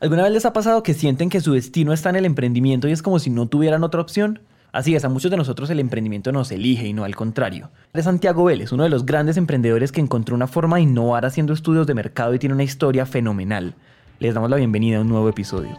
¿Alguna vez les ha pasado que sienten que su destino está en el emprendimiento y es como si no tuvieran otra opción? Así es, a muchos de nosotros el emprendimiento nos elige y no al contrario. Es Santiago Vélez, uno de los grandes emprendedores que encontró una forma de innovar haciendo estudios de mercado y tiene una historia fenomenal. Les damos la bienvenida a un nuevo episodio.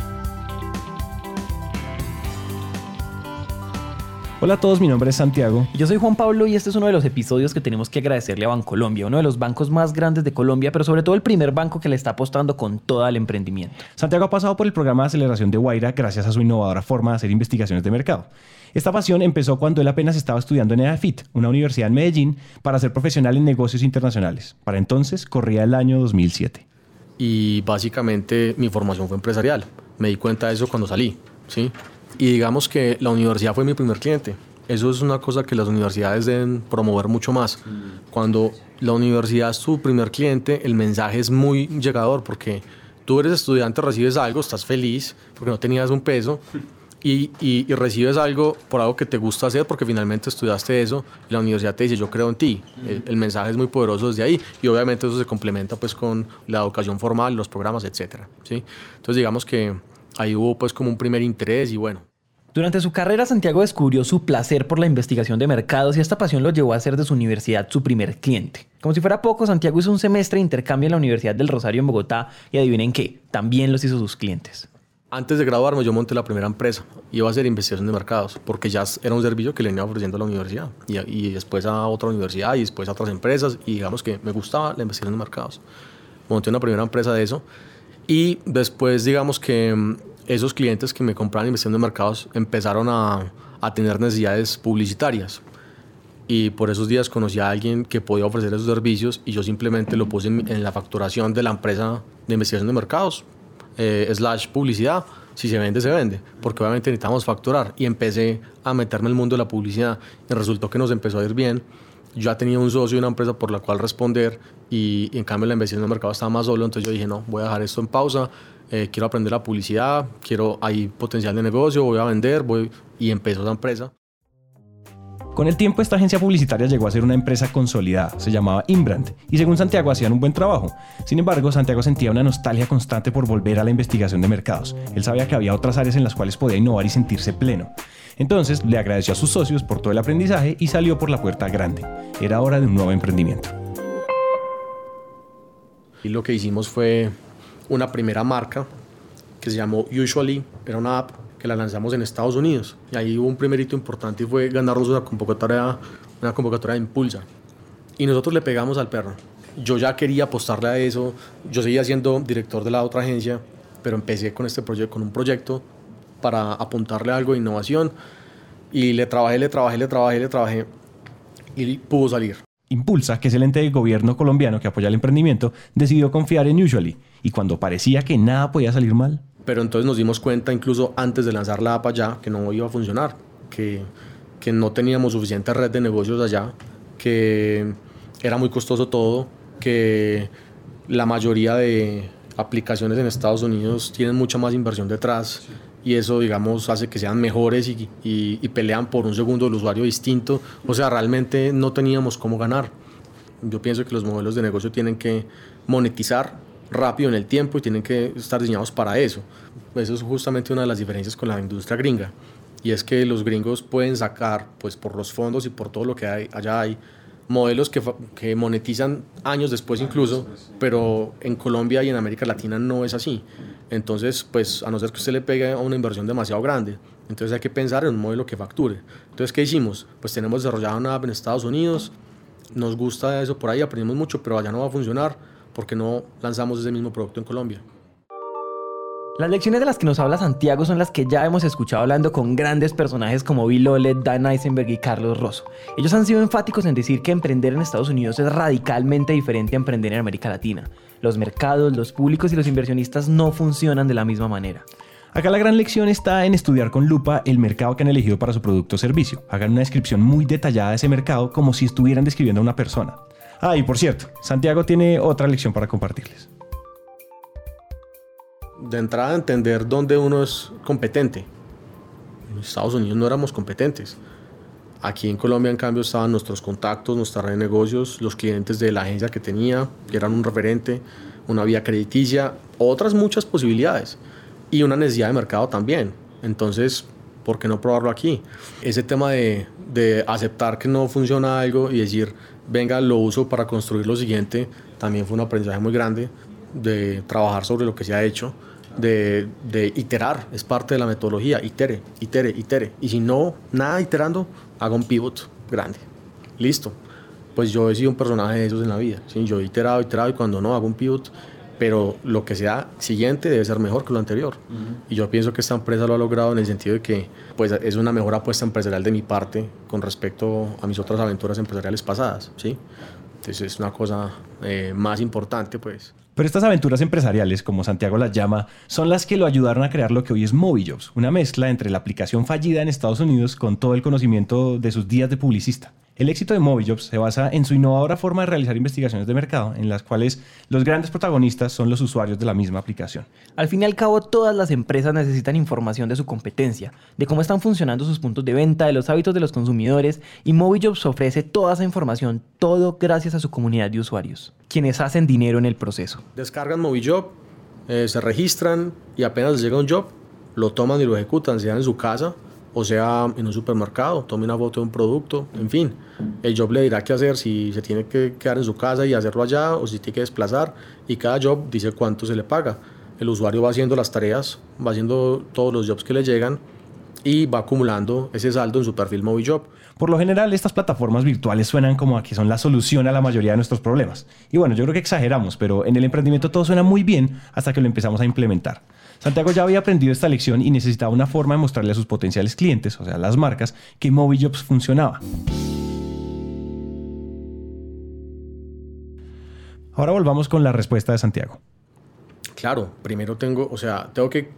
Hola a todos, mi nombre es Santiago. Yo soy Juan Pablo y este es uno de los episodios que tenemos que agradecerle a Bancolombia, uno de los bancos más grandes de Colombia, pero sobre todo el primer banco que le está apostando con todo el emprendimiento. Santiago ha pasado por el programa de aceleración de Guaira gracias a su innovadora forma de hacer investigaciones de mercado. Esta pasión empezó cuando él apenas estaba estudiando en EAFIT, una universidad en Medellín, para ser profesional en negocios internacionales. Para entonces corría el año 2007. Y básicamente mi formación fue empresarial. Me di cuenta de eso cuando salí, ¿sí? Y digamos que la universidad fue mi primer cliente. Eso es una cosa que las universidades deben promover mucho más. Cuando la universidad es tu primer cliente, el mensaje es muy llegador porque tú eres estudiante, recibes algo, estás feliz porque no tenías un peso y, y, recibes algo por algo que te gusta hacer porque finalmente estudiaste eso y la universidad te dice yo creo en ti. El, el, mensaje es muy poderoso desde ahí y obviamente eso se complementa pues con la educación formal, los programas, etcétera. ¿sí? Entonces digamos que ahí hubo pues como un primer interés y bueno. Durante su carrera, Santiago descubrió su placer por la investigación de mercados y esta pasión lo llevó a hacer de su universidad su primer cliente. Como si fuera poco, Santiago hizo un semestre de intercambio en la Universidad del Rosario en Bogotá y adivinen qué, también los hizo sus clientes. Antes de graduarme yo monté la primera empresa, iba a hacer investigación de mercados, porque ya era un servicio que le venía ofreciendo a la universidad y, y después a otra universidad y después a otras empresas y digamos que me gustaba la investigación de mercados. Monté una primera empresa de eso y después digamos que esos clientes que me compraban investigación de mercados empezaron a, a, tener necesidades publicitarias. Y por esos días conocí a alguien que podía ofrecer esos servicios y yo simplemente lo puse en, en la facturación de la empresa de investigación de mercados, eh, slash publicidad. Si se vende, se vende, porque obviamente necesitamos facturar. Y empecé a meterme en el mundo de la publicidad y resultó que nos empezó a ir bien. Ya tenía un socio y una empresa por la cual responder y, y en cambio la investigación de mercado estaba más solo, entonces yo dije, no, voy a dejar esto en pausa, eh, quiero aprender la publicidad, quiero, hay potencial de negocio, voy a vender, voy, y empezó esa empresa. Con el tiempo esta agencia publicitaria llegó a ser una empresa consolidada, se llamaba Inbrand, y según Santiago hacían un buen trabajo. Sin embargo, Santiago sentía una nostalgia constante por volver a la investigación de mercados. Él sabía que había otras áreas en las cuales podía innovar y sentirse pleno. Entonces le agradeció a sus socios por todo el aprendizaje y salió por la puerta grande. Era hora de un nuevo emprendimiento. Y lo que hicimos fue una primera marca que se llamó Usually, era una app que la lanzamos en Estados Unidos. Y ahí hubo un primer hito importante y fue ganarnos una convocatoria, una convocatoria de Impulsa. Y nosotros le pegamos al perro. Yo ya quería apostarle a eso. Yo seguía siendo director de la otra agencia, pero empecé con este proyecto, con un proyecto para apuntarle algo de innovación. Y le trabajé, le trabajé, le trabajé, le trabajé. Y pudo salir. Impulsa, que es el ente del gobierno colombiano que apoya el emprendimiento, decidió confiar en Usually. Y cuando parecía que nada podía salir mal, pero entonces nos dimos cuenta incluso antes de lanzar la app allá que no iba a funcionar, que, que no teníamos suficiente red de negocios allá, que era muy costoso todo, que la mayoría de aplicaciones en Estados Unidos tienen mucha más inversión detrás y eso, digamos, hace que sean mejores y, y, y pelean por un segundo del usuario distinto. O sea, realmente no teníamos cómo ganar. Yo pienso que los modelos de negocio tienen que monetizar rápido en el tiempo y tienen que estar diseñados para eso. Eso es justamente una de las diferencias con la industria gringa. Y es que los gringos pueden sacar, pues por los fondos y por todo lo que hay, allá hay, modelos que, que monetizan años después incluso, pero en Colombia y en América Latina no es así. Entonces, pues a no ser que usted le pegue a una inversión demasiado grande, entonces hay que pensar en un modelo que facture. Entonces, ¿qué hicimos? Pues tenemos desarrollado una app en Estados Unidos, nos gusta eso por ahí, aprendimos mucho, pero allá no va a funcionar porque no lanzamos ese mismo producto en Colombia. Las lecciones de las que nos habla Santiago son las que ya hemos escuchado hablando con grandes personajes como Bill Olet, Dan Eisenberg y Carlos Rosso. Ellos han sido enfáticos en decir que emprender en Estados Unidos es radicalmente diferente a emprender en América Latina. Los mercados, los públicos y los inversionistas no funcionan de la misma manera. Acá la gran lección está en estudiar con lupa el mercado que han elegido para su producto o servicio. Hagan una descripción muy detallada de ese mercado como si estuvieran describiendo a una persona. Ah, y por cierto, Santiago tiene otra lección para compartirles. De entrada, entender dónde uno es competente. En Estados Unidos no éramos competentes. Aquí en Colombia, en cambio, estaban nuestros contactos, nuestra red de negocios, los clientes de la agencia que tenía, que eran un referente, una vía crediticia, otras muchas posibilidades y una necesidad de mercado también. Entonces, ¿por qué no probarlo aquí? Ese tema de, de aceptar que no funciona algo y decir, venga, lo uso para construir lo siguiente, también fue un aprendizaje muy grande de trabajar sobre lo que se ha hecho, de, de iterar, es parte de la metodología, itere, itere, itere. Y si no, nada iterando, haga un pivot grande. Listo. Pues yo he sido un personaje de esos en la vida. ¿sí? Yo he iterado, iterado y cuando no, hago un pivot pero lo que sea siguiente debe ser mejor que lo anterior. Y yo pienso que esta empresa lo ha logrado en el sentido de que pues, es una mejor apuesta empresarial de mi parte con respecto a mis otras aventuras empresariales pasadas. ¿sí? Entonces es una cosa eh, más importante. pues. Pero estas aventuras empresariales, como Santiago las llama, son las que lo ayudaron a crear lo que hoy es Movijobs, una mezcla entre la aplicación fallida en Estados Unidos con todo el conocimiento de sus días de publicista. El éxito de Movijobs se basa en su innovadora forma de realizar investigaciones de mercado, en las cuales los grandes protagonistas son los usuarios de la misma aplicación. Al fin y al cabo, todas las empresas necesitan información de su competencia, de cómo están funcionando sus puntos de venta, de los hábitos de los consumidores, y Movijobs ofrece toda esa información, todo gracias a su comunidad de usuarios, quienes hacen dinero en el proceso. Descargan Movijob, eh, se registran y apenas les llega un job, lo toman y lo ejecutan, sea en su casa o sea en un supermercado, tome una foto de un producto, en fin. El job le dirá qué hacer, si se tiene que quedar en su casa y hacerlo allá o si tiene que desplazar y cada job dice cuánto se le paga. El usuario va haciendo las tareas, va haciendo todos los jobs que le llegan y va acumulando ese saldo en su perfil MobiJob. Por lo general, estas plataformas virtuales suenan como a que son la solución a la mayoría de nuestros problemas. Y bueno, yo creo que exageramos, pero en el emprendimiento todo suena muy bien hasta que lo empezamos a implementar. Santiago ya había aprendido esta lección y necesitaba una forma de mostrarle a sus potenciales clientes, o sea, las marcas, que MobiJobs funcionaba. Ahora volvamos con la respuesta de Santiago. Claro, primero tengo, o sea, tengo que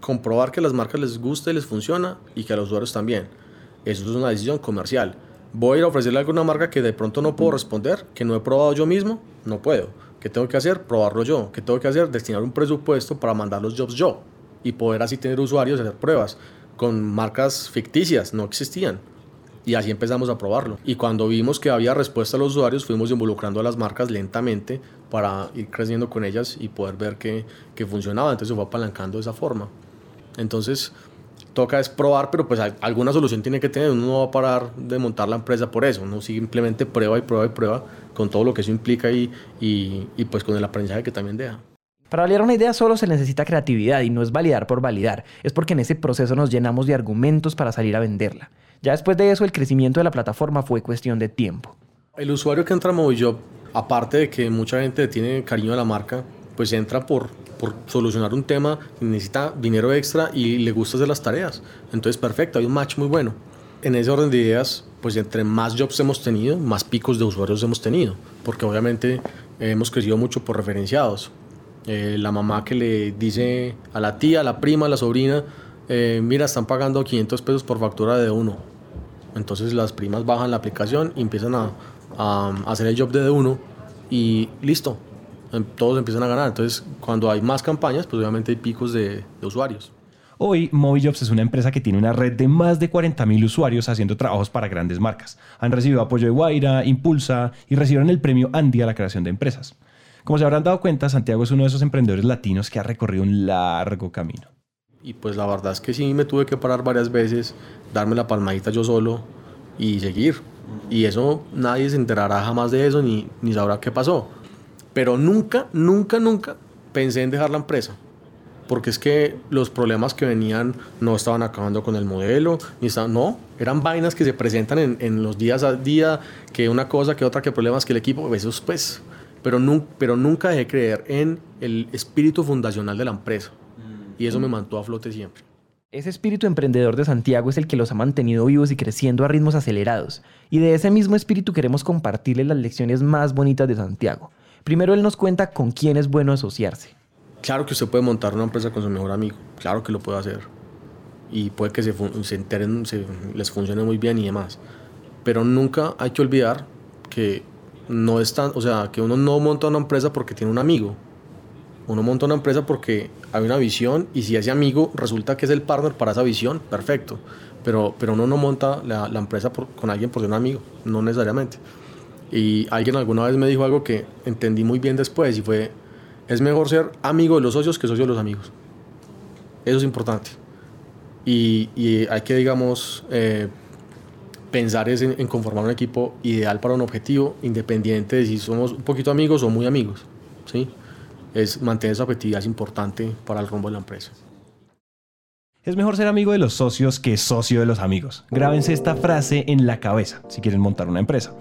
comprobar que a las marcas les gusta y les funciona y que a los usuarios también. Eso es una decisión comercial. Voy a ir a ofrecerle a alguna marca que de pronto no puedo responder, que no he probado yo mismo, no puedo. ¿Qué tengo que hacer? Probarlo yo. ¿Qué tengo que hacer? Destinar un presupuesto para mandar los jobs yo y poder así tener usuarios y hacer pruebas con marcas ficticias, no existían. Y así empezamos a probarlo. Y cuando vimos que había respuesta a los usuarios, fuimos involucrando a las marcas lentamente para ir creciendo con ellas y poder ver que, que funcionaba. Entonces se fue apalancando de esa forma. Entonces, toca es probar, pero pues alguna solución tiene que tener. Uno no va a parar de montar la empresa por eso. Uno simplemente prueba y prueba y prueba con todo lo que eso implica y, y, y pues con el aprendizaje que también deja. Para validar una idea solo se necesita creatividad y no es validar por validar, es porque en ese proceso nos llenamos de argumentos para salir a venderla. Ya después de eso el crecimiento de la plataforma fue cuestión de tiempo. El usuario que entra a Movijob, aparte de que mucha gente tiene cariño a la marca, pues entra por, por solucionar un tema, necesita dinero extra y le gusta hacer las tareas. Entonces, perfecto, hay un match muy bueno. En ese orden de ideas, pues entre más jobs hemos tenido, más picos de usuarios hemos tenido, porque obviamente hemos crecido mucho por referenciados. Eh, la mamá que le dice a la tía, a la prima, a la sobrina, eh, mira, están pagando 500 pesos por factura de uno. Entonces las primas bajan la aplicación y empiezan a, a hacer el job de uno y listo, em, todos empiezan a ganar. Entonces, cuando hay más campañas, pues obviamente hay picos de, de usuarios. Hoy, Movijobs es una empresa que tiene una red de más de 40.000 usuarios haciendo trabajos para grandes marcas. Han recibido apoyo de Guaira, Impulsa y recibieron el premio Andy a la creación de empresas. Como se habrán dado cuenta, Santiago es uno de esos emprendedores latinos que ha recorrido un largo camino. Y pues la verdad es que sí me tuve que parar varias veces, darme la palmadita yo solo y seguir. Y eso nadie se enterará jamás de eso ni, ni sabrá qué pasó. Pero nunca, nunca, nunca pensé en dejar la empresa porque es que los problemas que venían no estaban acabando con el modelo, ni estaban, no, eran vainas que se presentan en, los días a día, que una cosa, que otra, que problemas que el equipo, eso pues, pero nunca dejé creer en el espíritu fundacional de la empresa y eso me mantuvo a flote siempre. Ese espíritu emprendedor de Santiago es el que los ha mantenido vivos y creciendo a ritmos acelerados. Y de ese mismo espíritu queremos compartirles las lecciones más bonitas de Santiago. Primero él nos cuenta con quién es bueno asociarse. Claro que usted puede montar una empresa con su mejor amigo, claro que lo puede hacer. Y puede que se, se enteren, se, les funcione muy bien y demás. Pero nunca hay que olvidar que no es tan, o sea, que uno no monta una empresa porque tiene un amigo. Uno monta una empresa porque hay una visión y si ese amigo resulta que es el partner para esa visión, perfecto. Pero, pero uno no monta la, empresa con alguien por ser un amigo, no necesariamente. Y alguien alguna vez me dijo algo que entendí muy bien después y fue, es mejor ser amigo de los socios que socio de los amigos. Eso es importante. Y, hay que, digamos, eh, pensar es en, en conformar un equipo ideal para un objetivo, independiente de si somos un poquito amigos o muy amigos. ¿sí? Es mantener esa objetividad es importante para el rumbo de la empresa. Es mejor ser amigo de los socios que socio de los amigos. Grábense esta frase en la cabeza si quieren montar una empresa.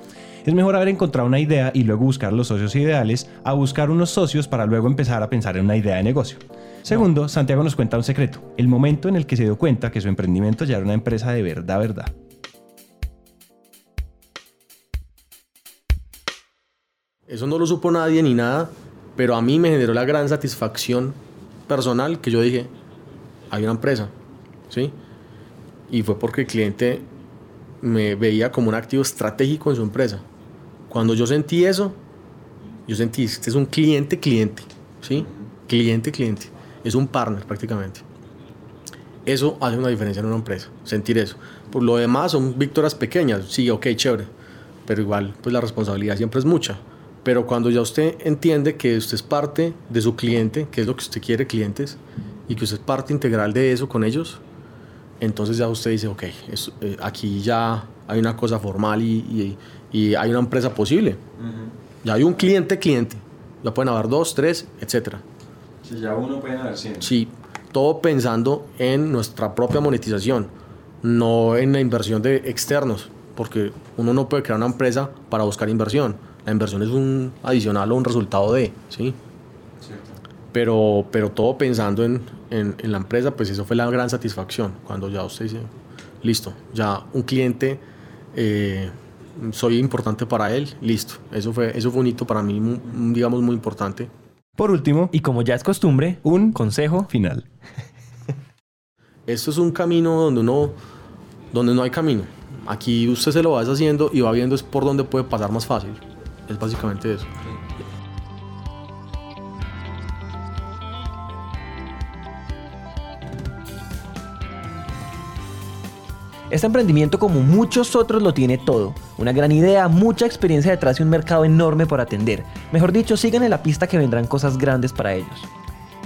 Es mejor haber encontrado una idea y luego buscar los socios ideales a buscar unos socios para luego empezar a pensar en una idea de negocio. Segundo, Santiago nos cuenta un secreto, el momento en el que se dio cuenta que su emprendimiento ya era una empresa de verdad, verdad. Eso no lo supo nadie ni nada, pero a mí me generó la gran satisfacción personal que yo dije, hay una empresa, ¿sí? Y fue porque el cliente me veía como un activo estratégico en su empresa. Cuando yo sentí eso, yo sentí, este es un cliente, cliente, ¿sí? Cliente, cliente. Es un partner prácticamente. Eso hace una diferencia en una empresa, sentir eso. Por lo demás son victorias pequeñas, sí, ok, chévere, pero igual pues la responsabilidad siempre es mucha. Pero cuando ya usted entiende que usted es parte de su cliente, que es lo que usted quiere, clientes, y que usted es parte integral de eso con ellos, entonces ya usted dice, ok, es- eh, aquí ya hay una cosa formal y, y- y hay una empresa posible. Ya hay un cliente, cliente. Ya pueden haber dos, tres, etcétera. Si ya uno puede haber 100. Sí, todo pensando en nuestra propia monetización, no en la inversión de externos, porque uno no puede crear una empresa para buscar inversión. La inversión es un adicional o un resultado de, ¿sí? Pero, pero todo pensando en, en- en la empresa, pues eso fue la gran satisfacción, cuando ya usted dice, listo, ya un cliente, eh, soy importante para él, listo. Eso fue, eso fue un hito para mí, digamos, muy importante. Por último, Y como ya es costumbre, un consejo. final. Esto es un camino donde uno, donde no hay camino. Aquí usted se lo va deshaciendo y va viendo es por dónde puede pasar más fácil. Es básicamente eso. Este emprendimiento, como muchos otros, lo tiene todo. Una gran idea, mucha experiencia detrás y un mercado enorme por atender. Mejor dicho, sigan en la pista que vendrán cosas grandes para ellos.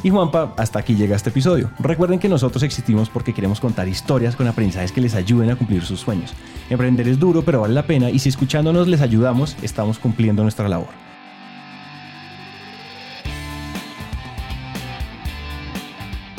Y Juanpa, hasta aquí llega este episodio. Recuerden que nosotros existimos porque queremos contar historias con aprendizajes que les ayuden a cumplir sus sueños. Emprender es duro, pero vale la pena y si escuchándonos les ayudamos, estamos cumpliendo nuestra labor.